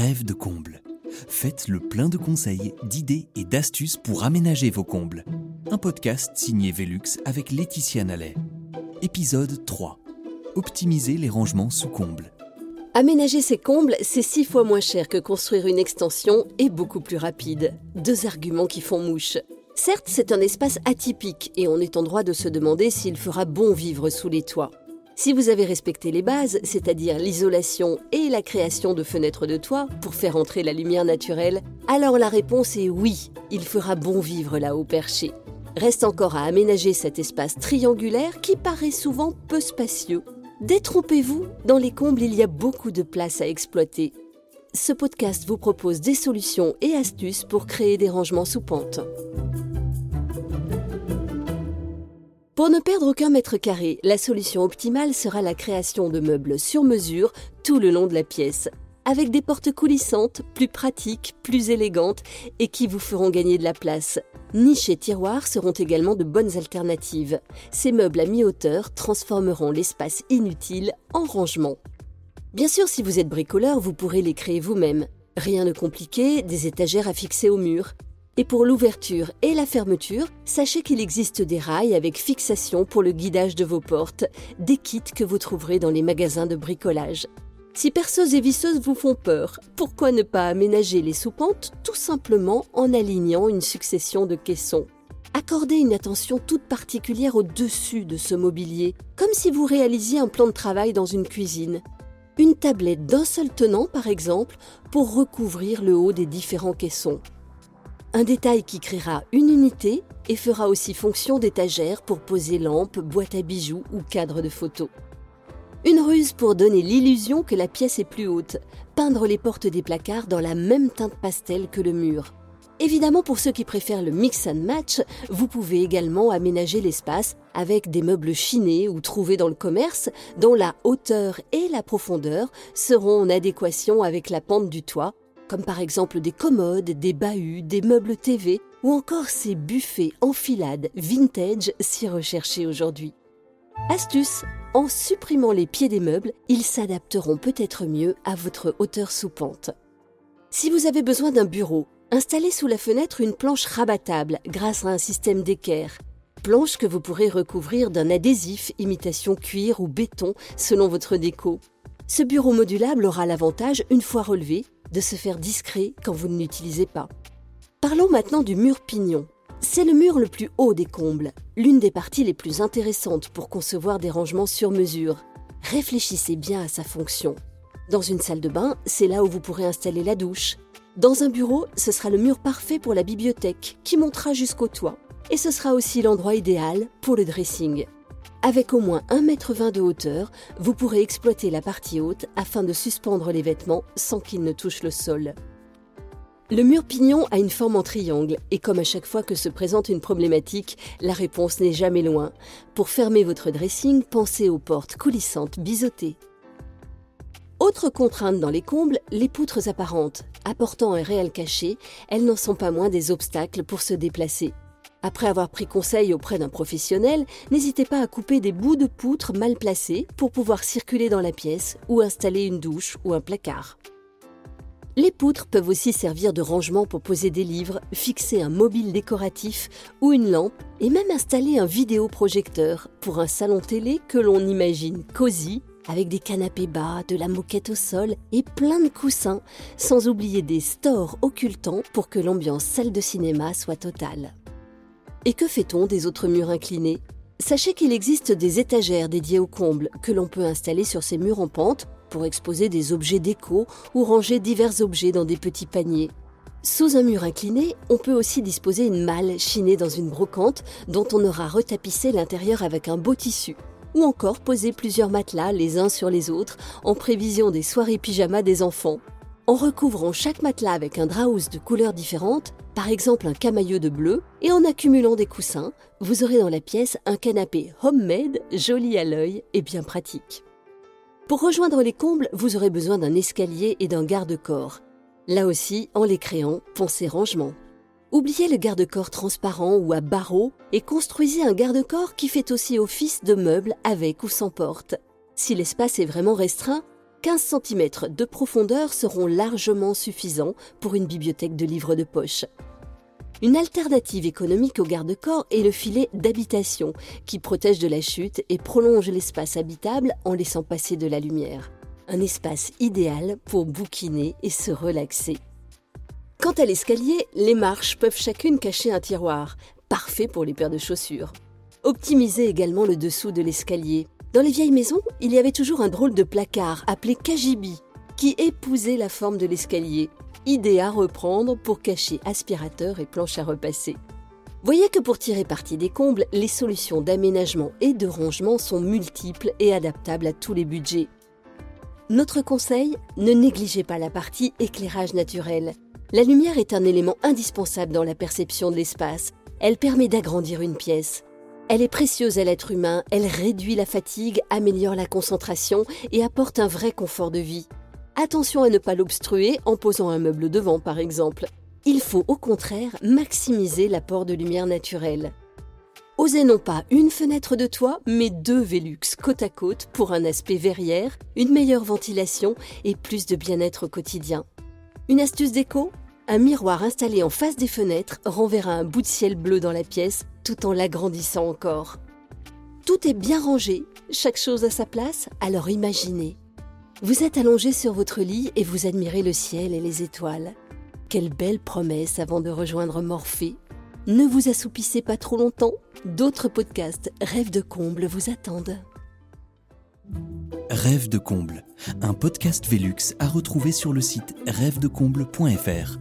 rêve de comble. Faites le plein de conseils, d'idées et d'astuces pour aménager vos combles. Un podcast signé Velux avec Laetitia Nallet. Épisode 3. Optimiser les rangements sous comble. Aménager ses combles, c'est six fois moins cher que construire une extension et beaucoup plus rapide. Deux arguments qui font mouche. Certes, c'est un espace atypique et on est en droit de se demander s'il fera bon vivre sous les toits. Si vous avez respecté les bases, c'est-à-dire l'isolation et la création de fenêtres de toit pour faire entrer la lumière naturelle, alors la réponse est oui, il fera bon vivre là haut perché. Reste encore à aménager cet espace triangulaire qui paraît souvent peu spacieux. Détrompez-vous, dans les combles il y a beaucoup de place à exploiter. Ce podcast vous propose des solutions et astuces pour créer des rangements sous pente. Pour ne perdre aucun mètre carré, la solution optimale sera la création de meubles sur mesure tout le long de la pièce, avec des portes coulissantes, plus pratiques, plus élégantes et qui vous feront gagner de la place. Niches et tiroirs seront également de bonnes alternatives. Ces meubles à mi-hauteur transformeront l'espace inutile en rangement. Bien sûr, si vous êtes bricoleur, vous pourrez les créer vous-même. Rien de compliqué, des étagères à fixer au mur. Et pour l'ouverture et la fermeture, sachez qu'il existe des rails avec fixation pour le guidage de vos portes, des kits que vous trouverez dans les magasins de bricolage. Si perceuses et visseuses vous font peur, pourquoi ne pas aménager les soupentes tout simplement en alignant une succession de caissons? Accordez une attention toute particulière au-dessus de ce mobilier, comme si vous réalisiez un plan de travail dans une cuisine. Une tablette d'un seul tenant, par exemple, pour recouvrir le haut des différents caissons. Un détail qui créera une unité et fera aussi fonction d'étagère pour poser lampes, boîtes à bijoux ou cadres de photos. Une ruse pour donner l'illusion que la pièce est plus haute, peindre les portes des placards dans la même teinte pastel que le mur. Évidemment, pour ceux qui préfèrent le mix and match, vous pouvez également aménager l'espace avec des meubles chinés ou trouvés dans le commerce dont la hauteur et la profondeur seront en adéquation avec la pente du toit comme par exemple des commodes, des bahuts, des meubles TV ou encore ces buffets enfilades vintage si recherchés aujourd'hui. Astuce, en supprimant les pieds des meubles, ils s'adapteront peut-être mieux à votre hauteur sous pente. Si vous avez besoin d'un bureau, installez sous la fenêtre une planche rabattable grâce à un système d'équerre. Planche que vous pourrez recouvrir d'un adhésif imitation cuir ou béton selon votre déco. Ce bureau modulable aura l'avantage, une fois relevé, de se faire discret quand vous ne l'utilisez pas. Parlons maintenant du mur pignon. C'est le mur le plus haut des combles, l'une des parties les plus intéressantes pour concevoir des rangements sur mesure. Réfléchissez bien à sa fonction. Dans une salle de bain, c'est là où vous pourrez installer la douche. Dans un bureau, ce sera le mur parfait pour la bibliothèque, qui montera jusqu'au toit. Et ce sera aussi l'endroit idéal pour le dressing. Avec au moins 1,20 m de hauteur, vous pourrez exploiter la partie haute afin de suspendre les vêtements sans qu'ils ne touchent le sol. Le mur pignon a une forme en triangle et comme à chaque fois que se présente une problématique, la réponse n'est jamais loin. Pour fermer votre dressing, pensez aux portes coulissantes biseautées. Autre contrainte dans les combles, les poutres apparentes. Apportant un réel cachet, elles n'en sont pas moins des obstacles pour se déplacer. Après avoir pris conseil auprès d'un professionnel, n'hésitez pas à couper des bouts de poutre mal placés pour pouvoir circuler dans la pièce ou installer une douche ou un placard. Les poutres peuvent aussi servir de rangement pour poser des livres, fixer un mobile décoratif ou une lampe et même installer un vidéoprojecteur pour un salon télé que l'on imagine cosy avec des canapés bas, de la moquette au sol et plein de coussins, sans oublier des stores occultants pour que l'ambiance salle de cinéma soit totale. Et que fait-on des autres murs inclinés? Sachez qu'il existe des étagères dédiées aux combles que l'on peut installer sur ces murs en pente pour exposer des objets déco ou ranger divers objets dans des petits paniers. Sous un mur incliné, on peut aussi disposer une malle chinée dans une brocante dont on aura retapissé l'intérieur avec un beau tissu. Ou encore poser plusieurs matelas les uns sur les autres en prévision des soirées pyjama des enfants. En recouvrant chaque matelas avec un drap de couleurs différentes, par exemple un camailleux de bleu, et en accumulant des coussins, vous aurez dans la pièce un canapé homemade, joli à l'œil et bien pratique. Pour rejoindre les combles, vous aurez besoin d'un escalier et d'un garde-corps. Là aussi, en les créant, pensez rangement. Oubliez le garde-corps transparent ou à barreaux et construisez un garde-corps qui fait aussi office de meuble avec ou sans porte. Si l'espace est vraiment restreint, 15 cm de profondeur seront largement suffisants pour une bibliothèque de livres de poche. Une alternative économique au garde-corps est le filet d'habitation, qui protège de la chute et prolonge l'espace habitable en laissant passer de la lumière. Un espace idéal pour bouquiner et se relaxer. Quant à l'escalier, les marches peuvent chacune cacher un tiroir, parfait pour les paires de chaussures. Optimisez également le dessous de l'escalier. Dans les vieilles maisons, il y avait toujours un drôle de placard appelé cagibi, qui épousait la forme de l'escalier idée à reprendre pour cacher aspirateur et planche à repasser. Voyez que pour tirer parti des combles, les solutions d'aménagement et de rangement sont multiples et adaptables à tous les budgets. Notre conseil, ne négligez pas la partie éclairage naturel. La lumière est un élément indispensable dans la perception de l'espace. Elle permet d'agrandir une pièce. Elle est précieuse à l'être humain, elle réduit la fatigue, améliore la concentration et apporte un vrai confort de vie. Attention à ne pas l'obstruer en posant un meuble devant par exemple. Il faut au contraire maximiser l'apport de lumière naturelle. Osez non pas une fenêtre de toit, mais deux Velux côte à côte pour un aspect verrière, une meilleure ventilation et plus de bien-être quotidien. Une astuce déco? Un miroir installé en face des fenêtres renverra un bout de ciel bleu dans la pièce tout en l'agrandissant encore. Tout est bien rangé, chaque chose à sa place, alors imaginez. Vous êtes allongé sur votre lit et vous admirez le ciel et les étoiles. Quelle belle promesse avant de rejoindre Morphée. Ne vous assoupissez pas trop longtemps, d'autres podcasts Rêve de comble vous attendent. Rêve de comble, un podcast Velux à retrouver sur le site rêvedecomble.fr.